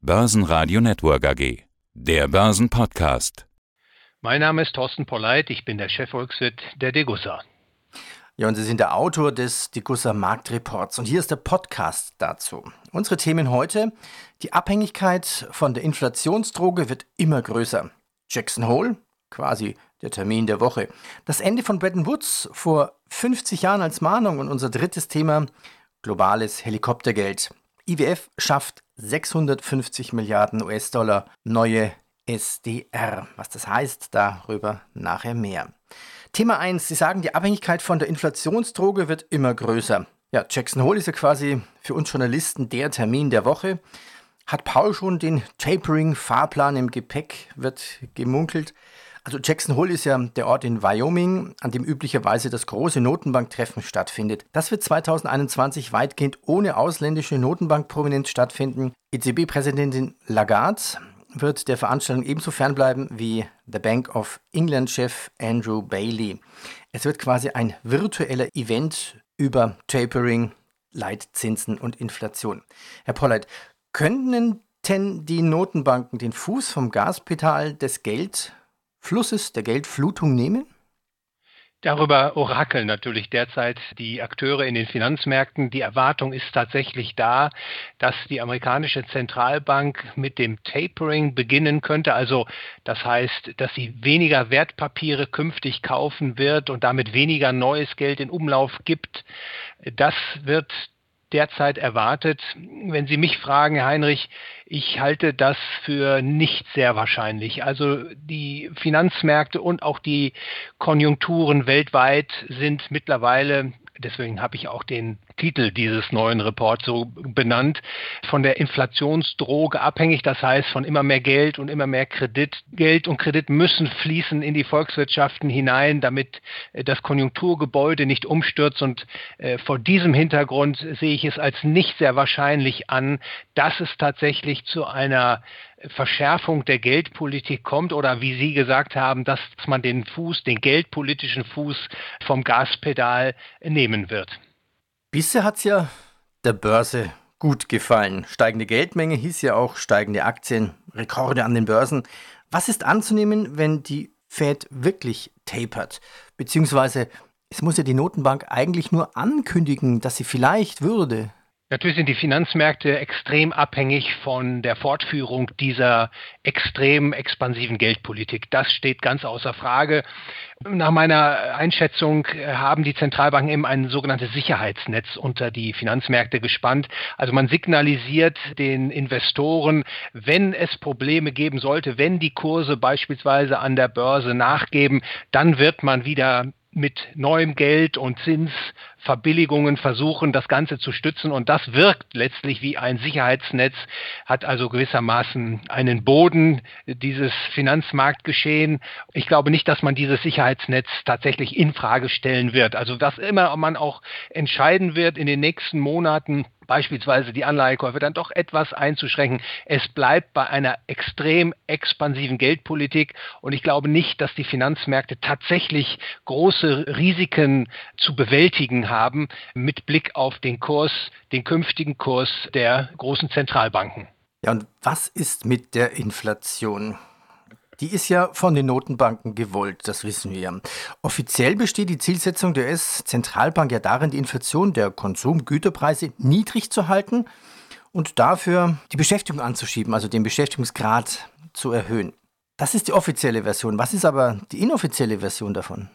Börsenradio Network AG. Der Börsenpodcast. Mein Name ist Thorsten Polleit, ich bin der Chefvolkswirt der Degussa. Ja, und Sie sind der Autor des Degussa Marktreports und hier ist der Podcast dazu. Unsere Themen heute: Die Abhängigkeit von der Inflationsdroge wird immer größer. Jackson Hole, quasi der Termin der Woche. Das Ende von Bretton Woods vor 50 Jahren als Mahnung und unser drittes Thema: globales Helikoptergeld. IWF schafft 650 Milliarden US-Dollar neue SDR. Was das heißt, darüber nachher mehr. Thema 1. Sie sagen, die Abhängigkeit von der Inflationsdroge wird immer größer. Ja, Jackson Hole ist ja quasi für uns Journalisten der Termin der Woche. Hat Paul schon den Tapering-Fahrplan im Gepäck, wird gemunkelt. Also Jackson Hole ist ja der Ort in Wyoming, an dem üblicherweise das große Notenbanktreffen stattfindet. Das wird 2021 weitgehend ohne ausländische Notenbankprominenz stattfinden. EZB-Präsidentin Lagarde wird der Veranstaltung ebenso fernbleiben wie der Bank of England-Chef Andrew Bailey. Es wird quasi ein virtueller Event über Tapering, Leitzinsen und Inflation. Herr Polleit, könnten denn die Notenbanken den Fuß vom Gaspedal des Geld Flusses der Geldflutung nehmen? Darüber orakeln natürlich derzeit die Akteure in den Finanzmärkten. Die Erwartung ist tatsächlich da, dass die amerikanische Zentralbank mit dem Tapering beginnen könnte. Also das heißt, dass sie weniger Wertpapiere künftig kaufen wird und damit weniger neues Geld in Umlauf gibt. Das wird derzeit erwartet. Wenn Sie mich fragen, Herr Heinrich, ich halte das für nicht sehr wahrscheinlich. Also die Finanzmärkte und auch die Konjunkturen weltweit sind mittlerweile deswegen habe ich auch den Titel dieses neuen Reports so benannt, von der Inflationsdroge abhängig, das heißt von immer mehr Geld und immer mehr Kredit. Geld und Kredit müssen fließen in die Volkswirtschaften hinein, damit äh, das Konjunkturgebäude nicht umstürzt. Und äh, vor diesem Hintergrund sehe ich es als nicht sehr wahrscheinlich an, dass es tatsächlich zu einer Verschärfung der Geldpolitik kommt oder wie Sie gesagt haben, dass man den Fuß, den geldpolitischen Fuß vom Gaspedal nehmen wird. Bisher hat es ja der Börse gut gefallen. Steigende Geldmenge hieß ja auch steigende Aktien, Rekorde an den Börsen. Was ist anzunehmen, wenn die Fed wirklich tapert? Beziehungsweise es muss ja die Notenbank eigentlich nur ankündigen, dass sie vielleicht würde. Natürlich sind die Finanzmärkte extrem abhängig von der Fortführung dieser extrem expansiven Geldpolitik. Das steht ganz außer Frage. Nach meiner Einschätzung haben die Zentralbanken eben ein sogenanntes Sicherheitsnetz unter die Finanzmärkte gespannt. Also man signalisiert den Investoren, wenn es Probleme geben sollte, wenn die Kurse beispielsweise an der Börse nachgeben, dann wird man wieder mit neuem Geld und Zinsverbilligungen versuchen, das Ganze zu stützen. Und das wirkt letztlich wie ein Sicherheitsnetz, hat also gewissermaßen einen Boden, dieses Finanzmarktgeschehen. Ich glaube nicht, dass man dieses Sicherheitsnetz tatsächlich in Frage stellen wird. Also was immer man auch entscheiden wird in den nächsten Monaten, beispielsweise die Anleihekäufe dann doch etwas einzuschränken. Es bleibt bei einer extrem expansiven Geldpolitik und ich glaube nicht, dass die Finanzmärkte tatsächlich große Risiken zu bewältigen haben mit Blick auf den Kurs, den künftigen Kurs der großen Zentralbanken. Ja, und was ist mit der Inflation? Die ist ja von den Notenbanken gewollt, das wissen wir. Offiziell besteht die Zielsetzung der US-Zentralbank ja darin, die Inflation der Konsumgüterpreise niedrig zu halten und dafür die Beschäftigung anzuschieben, also den Beschäftigungsgrad zu erhöhen. Das ist die offizielle Version. Was ist aber die inoffizielle Version davon?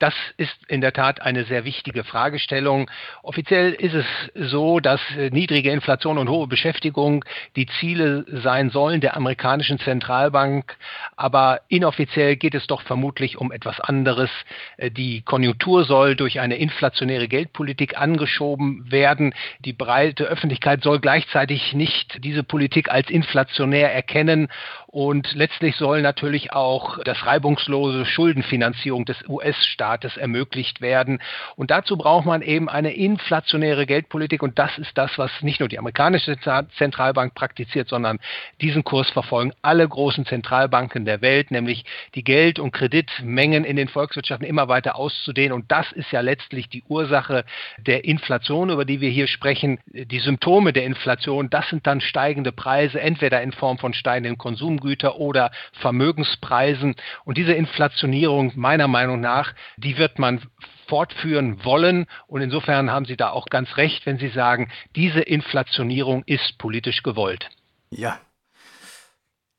Das ist in der Tat eine sehr wichtige Fragestellung. Offiziell ist es so, dass äh, niedrige Inflation und hohe Beschäftigung die Ziele sein sollen der amerikanischen Zentralbank. Aber inoffiziell geht es doch vermutlich um etwas anderes. Äh, die Konjunktur soll durch eine inflationäre Geldpolitik angeschoben werden. Die breite Öffentlichkeit soll gleichzeitig nicht diese Politik als inflationär erkennen. Und letztlich soll natürlich auch das reibungslose Schuldenfinanzierung des US-Staates ermöglicht werden. Und dazu braucht man eben eine inflationäre Geldpolitik. Und das ist das, was nicht nur die amerikanische Zentralbank praktiziert, sondern diesen Kurs verfolgen alle großen Zentralbanken der Welt, nämlich die Geld- und Kreditmengen in den Volkswirtschaften immer weiter auszudehnen. Und das ist ja letztlich die Ursache der Inflation, über die wir hier sprechen. Die Symptome der Inflation, das sind dann steigende Preise, entweder in Form von steigenden Konsumgütern oder Vermögenspreisen. Und diese Inflationierung, meiner Meinung nach, die wird man fortführen wollen. Und insofern haben Sie da auch ganz recht, wenn Sie sagen, diese Inflationierung ist politisch gewollt. Ja.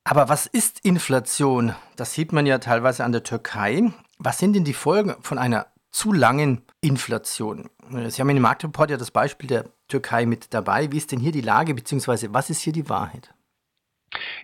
Aber was ist Inflation? Das sieht man ja teilweise an der Türkei. Was sind denn die Folgen von einer zu langen Inflation? Sie haben in dem Marktreport ja das Beispiel der Türkei mit dabei. Wie ist denn hier die Lage, beziehungsweise was ist hier die Wahrheit?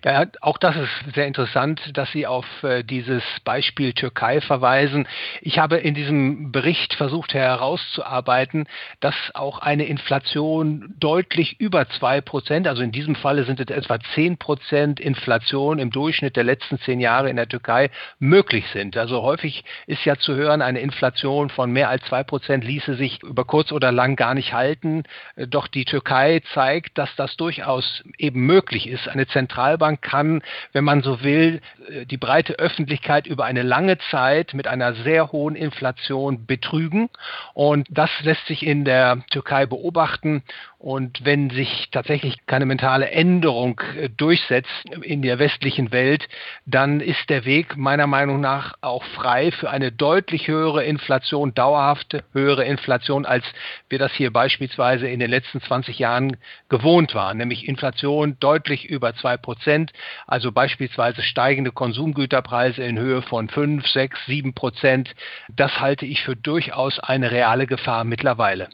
Ja, auch das ist sehr interessant, dass Sie auf äh, dieses Beispiel Türkei verweisen. Ich habe in diesem Bericht versucht herauszuarbeiten, dass auch eine Inflation deutlich über zwei Prozent, also in diesem Falle sind es etwa zehn Prozent Inflation im Durchschnitt der letzten zehn Jahre in der Türkei möglich sind. Also häufig ist ja zu hören, eine Inflation von mehr als zwei Prozent ließe sich über kurz oder lang gar nicht halten. Doch die Türkei zeigt, dass das durchaus eben möglich ist. Eine Zentralbank kann, wenn man so will, äh, die breite Öffentlichkeit über eine lange Zeit mit einer sehr hohen Inflation betrügen. Und das lässt sich in der Türkei beobachten. Und wenn sich tatsächlich keine mentale Änderung äh, durchsetzt in der westlichen Welt, dann ist der Weg meiner Meinung nach auch frei für eine deutlich höhere Inflation, dauerhafte höhere Inflation, als wir das hier beispielsweise in den letzten 20 Jahren gewohnt waren, nämlich Inflation deutlich über zwei Prozent, also beispielsweise steigende Konsumgüterpreise in Höhe von fünf, sechs, sieben Prozent. Das halte ich für durchaus eine reale Gefahr mittlerweile.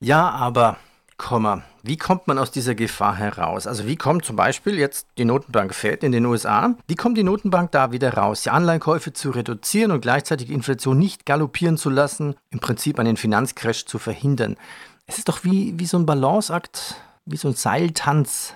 Ja, aber, Komma, wie kommt man aus dieser Gefahr heraus? Also wie kommt zum Beispiel jetzt die Notenbank Fed in den USA, wie kommt die Notenbank da wieder raus? Die Anleihenkäufe zu reduzieren und gleichzeitig die Inflation nicht galoppieren zu lassen, im Prinzip einen Finanzcrash zu verhindern. Es ist doch wie, wie so ein Balanceakt, wie so ein Seiltanz.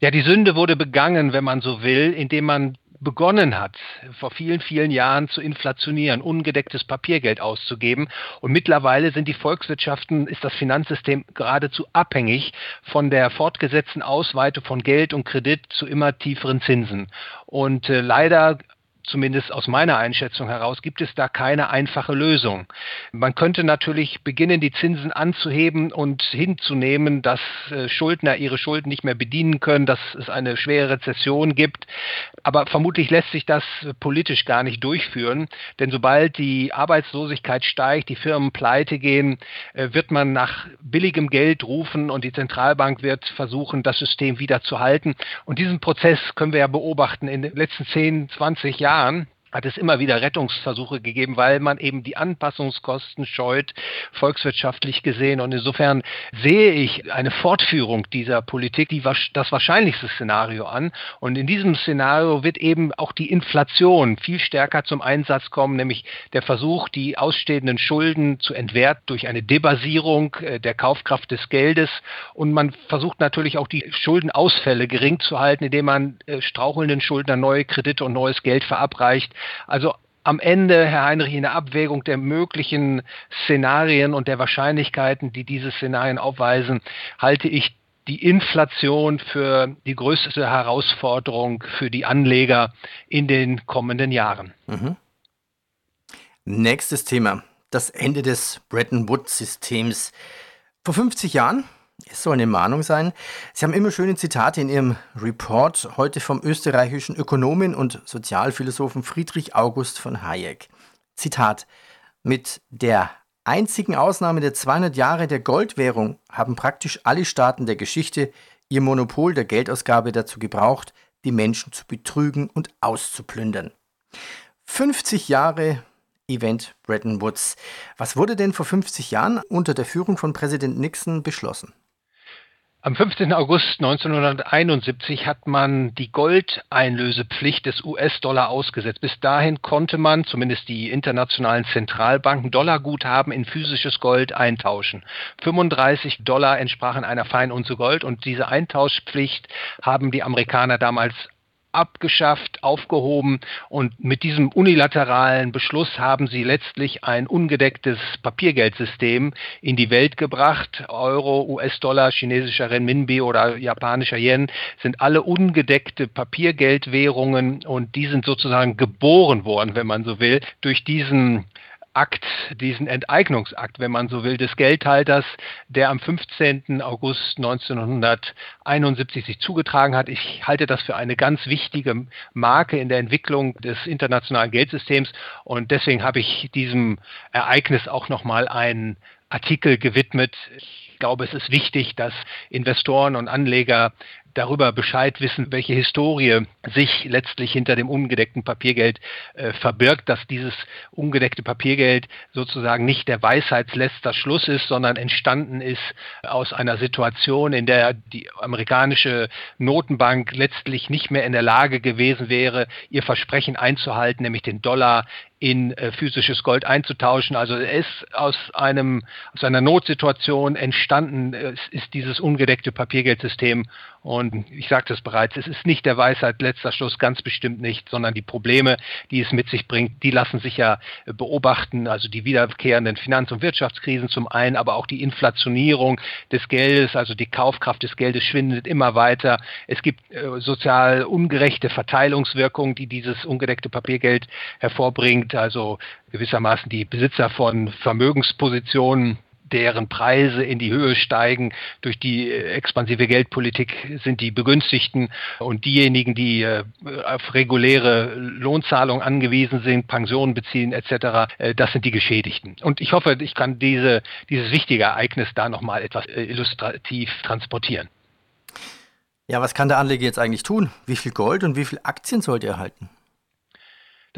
Ja, die Sünde wurde begangen, wenn man so will, indem man begonnen hat, vor vielen, vielen Jahren zu inflationieren, ungedecktes Papiergeld auszugeben. Und mittlerweile sind die Volkswirtschaften, ist das Finanzsystem geradezu abhängig von der fortgesetzten Ausweitung von Geld und Kredit zu immer tieferen Zinsen. Und äh, leider zumindest aus meiner Einschätzung heraus, gibt es da keine einfache Lösung. Man könnte natürlich beginnen, die Zinsen anzuheben und hinzunehmen, dass äh, Schuldner ihre Schulden nicht mehr bedienen können, dass es eine schwere Rezession gibt. Aber vermutlich lässt sich das politisch gar nicht durchführen, denn sobald die Arbeitslosigkeit steigt, die Firmen pleite gehen, äh, wird man nach billigem Geld rufen und die Zentralbank wird versuchen, das System wieder zu halten. Und diesen Prozess können wir ja beobachten in den letzten 10, 20 Jahren Jahren hat es immer wieder Rettungsversuche gegeben, weil man eben die Anpassungskosten scheut, volkswirtschaftlich gesehen. Und insofern sehe ich eine Fortführung dieser Politik, die das wahrscheinlichste Szenario an. Und in diesem Szenario wird eben auch die Inflation viel stärker zum Einsatz kommen, nämlich der Versuch, die ausstehenden Schulden zu entwerten durch eine Debasierung äh, der Kaufkraft des Geldes. Und man versucht natürlich auch die Schuldenausfälle gering zu halten, indem man äh, strauchelnden Schuldnern neue Kredite und neues Geld verabreicht. Also am Ende, Herr Heinrich, in der Abwägung der möglichen Szenarien und der Wahrscheinlichkeiten, die diese Szenarien aufweisen, halte ich die Inflation für die größte Herausforderung für die Anleger in den kommenden Jahren. Mhm. Nächstes Thema, das Ende des Bretton Woods-Systems. Vor 50 Jahren es soll eine Mahnung sein. Sie haben immer schöne Zitate in Ihrem Report, heute vom österreichischen Ökonomen und Sozialphilosophen Friedrich August von Hayek. Zitat: Mit der einzigen Ausnahme der 200 Jahre der Goldwährung haben praktisch alle Staaten der Geschichte ihr Monopol der Geldausgabe dazu gebraucht, die Menschen zu betrügen und auszuplündern. 50 Jahre Event Bretton Woods. Was wurde denn vor 50 Jahren unter der Führung von Präsident Nixon beschlossen? Am 15. August 1971 hat man die Goldeinlösepflicht des US-Dollar ausgesetzt. Bis dahin konnte man, zumindest die internationalen Zentralbanken, Dollarguthaben in physisches Gold eintauschen. 35 Dollar entsprachen einer Feinunze Gold und diese Eintauschpflicht haben die Amerikaner damals abgeschafft, aufgehoben und mit diesem unilateralen Beschluss haben sie letztlich ein ungedecktes Papiergeldsystem in die Welt gebracht. Euro, US-Dollar, chinesischer Renminbi oder japanischer Yen sind alle ungedeckte Papiergeldwährungen und die sind sozusagen geboren worden, wenn man so will, durch diesen Akt, diesen Enteignungsakt, wenn man so will, des Geldhalters, der am 15. August 1971 sich zugetragen hat. Ich halte das für eine ganz wichtige Marke in der Entwicklung des internationalen Geldsystems und deswegen habe ich diesem Ereignis auch nochmal einen Artikel gewidmet. Ich glaube, es ist wichtig, dass Investoren und Anleger darüber Bescheid wissen, welche Historie sich letztlich hinter dem ungedeckten Papiergeld äh, verbirgt, dass dieses ungedeckte Papiergeld sozusagen nicht der Weisheitsletzter Schluss ist, sondern entstanden ist aus einer Situation, in der die amerikanische Notenbank letztlich nicht mehr in der Lage gewesen wäre, ihr Versprechen einzuhalten, nämlich den Dollar in äh, physisches Gold einzutauschen. Also es ist aus einem aus einer Notsituation entstanden ist, ist dieses ungedeckte Papiergeldsystem und ich sagte es bereits, es ist nicht der Weisheit letzter Schluss, ganz bestimmt nicht, sondern die Probleme, die es mit sich bringt, die lassen sich ja beobachten. Also die wiederkehrenden Finanz- und Wirtschaftskrisen zum einen, aber auch die Inflationierung des Geldes, also die Kaufkraft des Geldes schwindet immer weiter. Es gibt äh, sozial ungerechte Verteilungswirkungen, die dieses ungedeckte Papiergeld hervorbringt. Also gewissermaßen die Besitzer von Vermögenspositionen deren Preise in die Höhe steigen. Durch die äh, expansive Geldpolitik sind die Begünstigten und diejenigen, die äh, auf reguläre Lohnzahlungen angewiesen sind, Pensionen beziehen etc., äh, das sind die Geschädigten. Und ich hoffe, ich kann diese, dieses wichtige Ereignis da nochmal etwas illustrativ transportieren. Ja, was kann der Anleger jetzt eigentlich tun? Wie viel Gold und wie viel Aktien sollte er halten?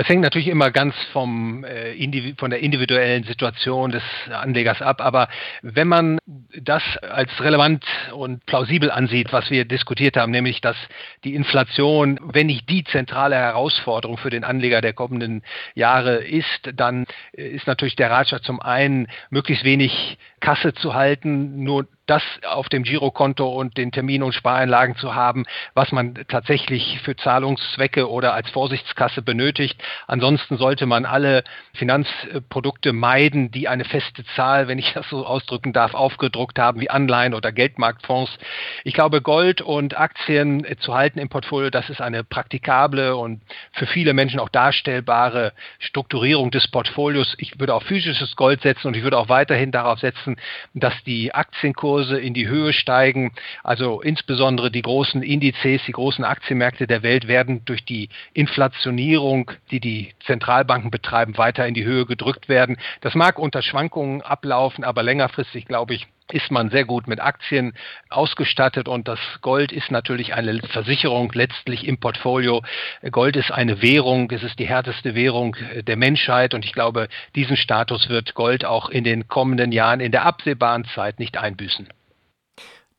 Das hängt natürlich immer ganz vom, äh, von der individuellen Situation des Anlegers ab. Aber wenn man das als relevant und plausibel ansieht, was wir diskutiert haben, nämlich dass die Inflation, wenn nicht die zentrale Herausforderung für den Anleger der kommenden Jahre ist, dann ist natürlich der Ratschlag zum einen, möglichst wenig Kasse zu halten, nur das auf dem Girokonto und den Termin- und Spareinlagen zu haben, was man tatsächlich für Zahlungszwecke oder als Vorsichtskasse benötigt. Ansonsten sollte man alle Finanzprodukte meiden, die eine feste Zahl, wenn ich das so ausdrücken darf, aufgedruckt haben, wie Anleihen oder Geldmarktfonds. Ich glaube, Gold und Aktien zu halten im Portfolio, das ist eine praktikable und für viele Menschen auch darstellbare Strukturierung des Portfolios. Ich würde auf physisches Gold setzen und ich würde auch weiterhin darauf setzen, dass die Aktienkurse Kurse in die Höhe steigen. Also insbesondere die großen Indizes, die großen Aktienmärkte der Welt werden durch die Inflationierung, die die Zentralbanken betreiben, weiter in die Höhe gedrückt werden. Das mag unter Schwankungen ablaufen, aber längerfristig, glaube ich, ist man sehr gut mit Aktien ausgestattet und das Gold ist natürlich eine Versicherung letztlich im Portfolio. Gold ist eine Währung, es ist die härteste Währung der Menschheit und ich glaube, diesen Status wird Gold auch in den kommenden Jahren in der absehbaren Zeit nicht einbüßen.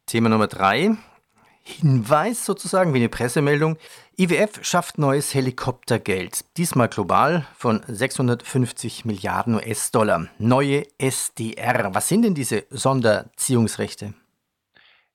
Thema Nummer drei. Hinweis sozusagen wie eine Pressemeldung. IWF schafft neues Helikoptergeld, diesmal global von 650 Milliarden US-Dollar. Neue SDR. Was sind denn diese Sonderziehungsrechte?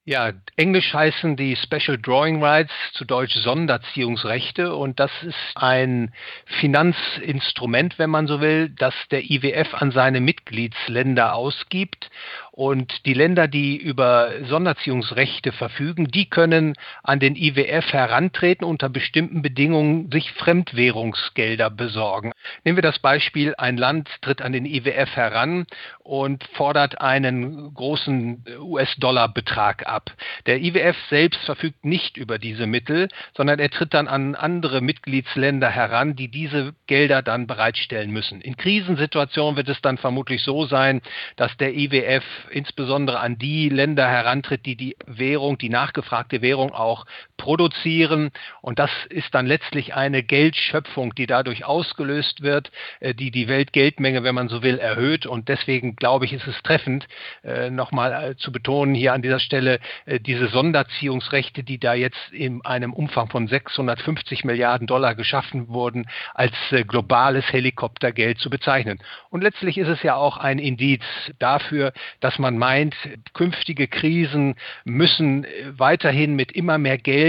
Ja, englisch heißen die Special Drawing Rights, zu Deutsch Sonderziehungsrechte. Und das ist ein Finanzinstrument, wenn man so will, das der IWF an seine Mitgliedsländer ausgibt und die Länder, die über Sonderziehungsrechte verfügen, die können an den IWF herantreten, unter bestimmten Bedingungen sich Fremdwährungsgelder besorgen. Nehmen wir das Beispiel, ein Land tritt an den IWF heran und fordert einen großen US-Dollar-Betrag ab. Der IWF selbst verfügt nicht über diese Mittel, sondern er tritt dann an andere Mitgliedsländer heran, die diese Gelder dann bereitstellen müssen. In Krisensituationen wird es dann vermutlich so sein, dass der IWF insbesondere an die Länder herantritt, die die Währung, die nachgefragte Währung auch produzieren. Und das ist dann letztlich eine Geldschöpfung, die dadurch ausgelöst wird, äh, die die Weltgeldmenge, wenn man so will, erhöht. Und deswegen glaube ich, ist es treffend, äh, nochmal äh, zu betonen hier an dieser Stelle, diese Sonderziehungsrechte, die da jetzt in einem Umfang von 650 Milliarden Dollar geschaffen wurden, als globales Helikoptergeld zu bezeichnen. Und letztlich ist es ja auch ein Indiz dafür, dass man meint, künftige Krisen müssen weiterhin mit immer mehr Geld,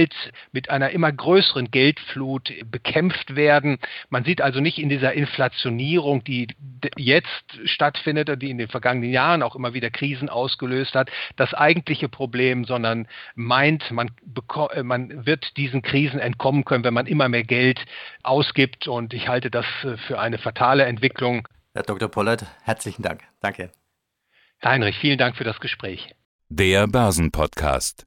mit einer immer größeren Geldflut bekämpft werden. Man sieht also nicht in dieser Inflationierung, die jetzt stattfindet und die in den vergangenen Jahren auch immer wieder Krisen ausgelöst hat, das eigentliche Problem, sondern meint, man, äh, man wird diesen Krisen entkommen können, wenn man immer mehr Geld ausgibt. Und ich halte das äh, für eine fatale Entwicklung. Herr Dr. Pollert, herzlichen Dank. Danke. Herr Heinrich, vielen Dank für das Gespräch. Der Börsenpodcast.